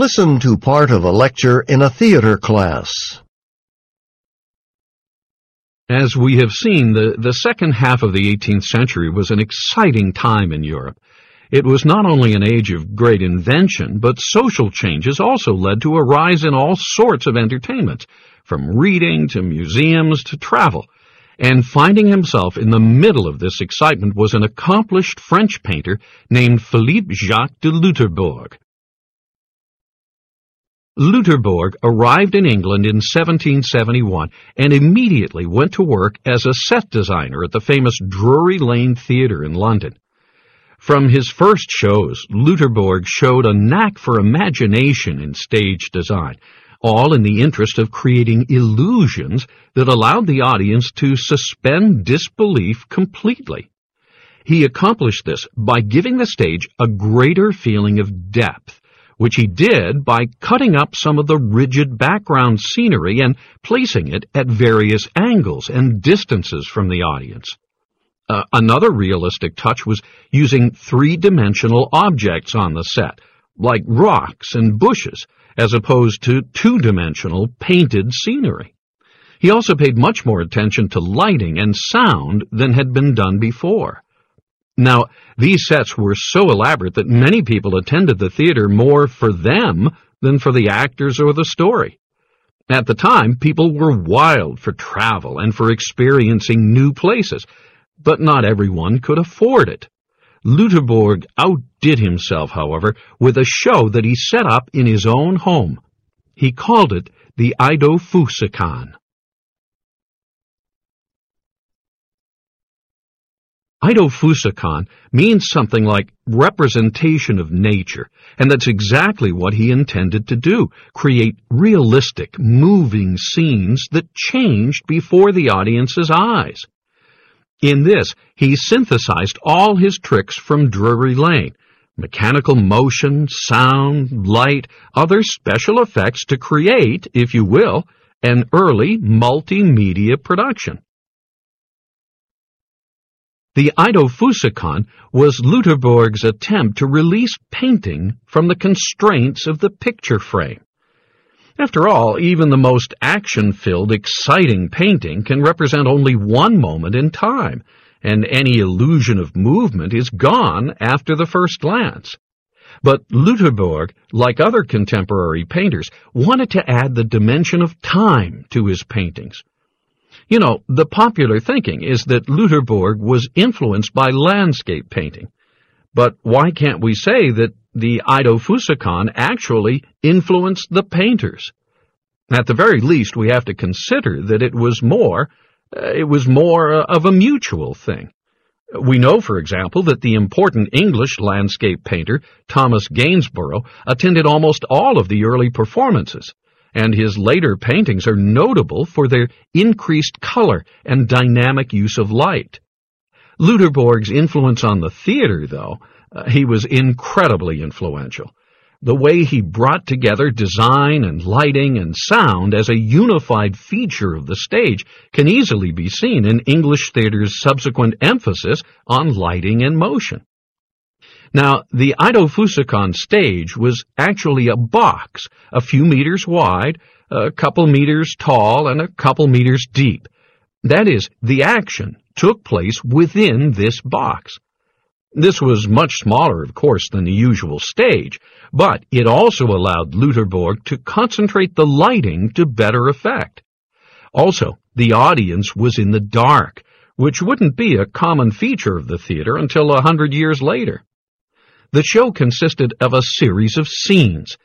Listen to part of a lecture in a theater class. As we have seen, the, the second half of the 18th century was an exciting time in Europe. It was not only an age of great invention, but social changes also led to a rise in all sorts of entertainment, from reading to museums to travel. And finding himself in the middle of this excitement was an accomplished French painter named Philippe Jacques de Loutherbourg. Loutherbourg arrived in England in 1771 and immediately went to work as a set designer at the famous Drury Lane Theatre in London. From his first shows, Loutherbourg showed a knack for imagination in stage design, all in the interest of creating illusions that allowed the audience to suspend disbelief completely. He accomplished this by giving the stage a greater feeling of depth which he did by cutting up some of the rigid background scenery and placing it at various angles and distances from the audience. Uh, another realistic touch was using three-dimensional objects on the set, like rocks and bushes, as opposed to two-dimensional painted scenery. He also paid much more attention to lighting and sound than had been done before. Now, these sets were so elaborate that many people attended the theater more for them than for the actors or the story. At the time, people were wild for travel and for experiencing new places, but not everyone could afford it. Loutherbourg outdid himself, however, with a show that he set up in his own home. He called it the Eidophusikon. Eidophusikon means something like representation of nature, and that's exactly what he intended to do, create realistic, moving scenes that changed before the audience's eyes. In this, he synthesized all his tricks from Drury Lane, mechanical motion, sound, light, other special effects to create, if you will, an early multimedia production. The Eidophusikon was Loutherbourg's attempt to release painting from the constraints of the picture frame. After all, even the most action-filled, exciting painting can represent only one moment in time, and any illusion of movement is gone after the first glance. But Loutherbourg, like other contemporary painters, wanted to add the dimension of time to his paintings. You know, the popular thinking is that Loutherbourg was influenced by landscape painting. But why can't we say that the Ido Eidophusikon actually influenced the painters? At the very least, we have to consider that it was more, uh, it was more uh, of a mutual thing. We know, for example, that the important English landscape painter Thomas Gainsborough attended almost all of the early performances and his later paintings are notable for their increased color and dynamic use of light. Loutherbourg's influence on the theater, though, uh, he was incredibly influential. The way he brought together design and lighting and sound as a unified feature of the stage can easily be seen in English theater's subsequent emphasis on lighting and motion. Now, the Eidophusikon stage was actually a box, a few meters wide, a couple meters tall, and a couple meters deep. That is, the action took place within this box. This was much smaller, of course, than the usual stage, but it also allowed Loutherbourg to concentrate the lighting to better effect. Also, the audience was in the dark, which wouldn't be a common feature of the theater until a hundred years later. The show consisted of a series of scenes.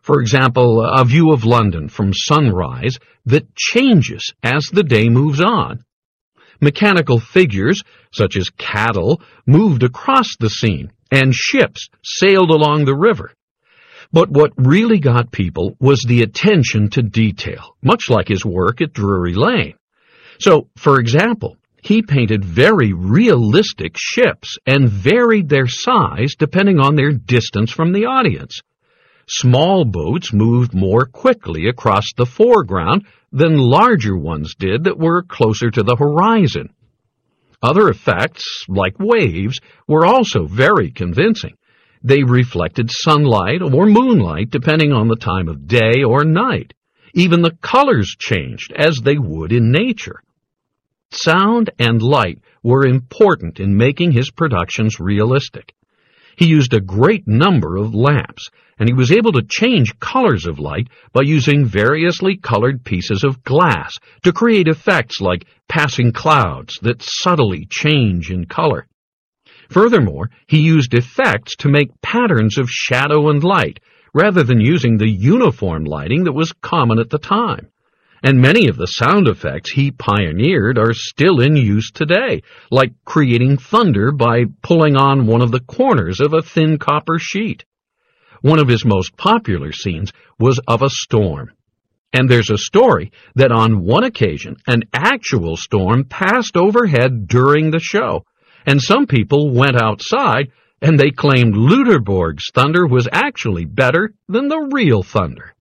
For example, a view of London from sunrise that changes as the day moves on. Mechanical figures, such as cattle, moved across the scene, and ships sailed along the river. But what really got people was the attention to detail, much like his work at Drury Lane. So, for example, he painted very realistic ships and varied their size depending on their distance from the audience. Small boats moved more quickly across the foreground than larger ones did that were closer to the horizon. Other effects, like waves, were also very convincing. They reflected sunlight or moonlight depending on the time of day or night. Even the colors changed as they would in nature. Sound and light were important in making his productions realistic. He used a great number of lamps, and he was able to change colors of light by using variously colored pieces of glass to create effects like passing clouds that subtly change in color. Furthermore, he used effects to make patterns of shadow and light, rather than using the uniform lighting that was common at the time. And many of the sound effects he pioneered are still in use today, like creating thunder by pulling on one of the corners of a thin copper sheet. One of his most popular scenes was of a storm. And there's a story that on one occasion an actual storm passed overhead during the show, and some people went outside and they claimed Loutherbourg's thunder was actually better than the real thunder.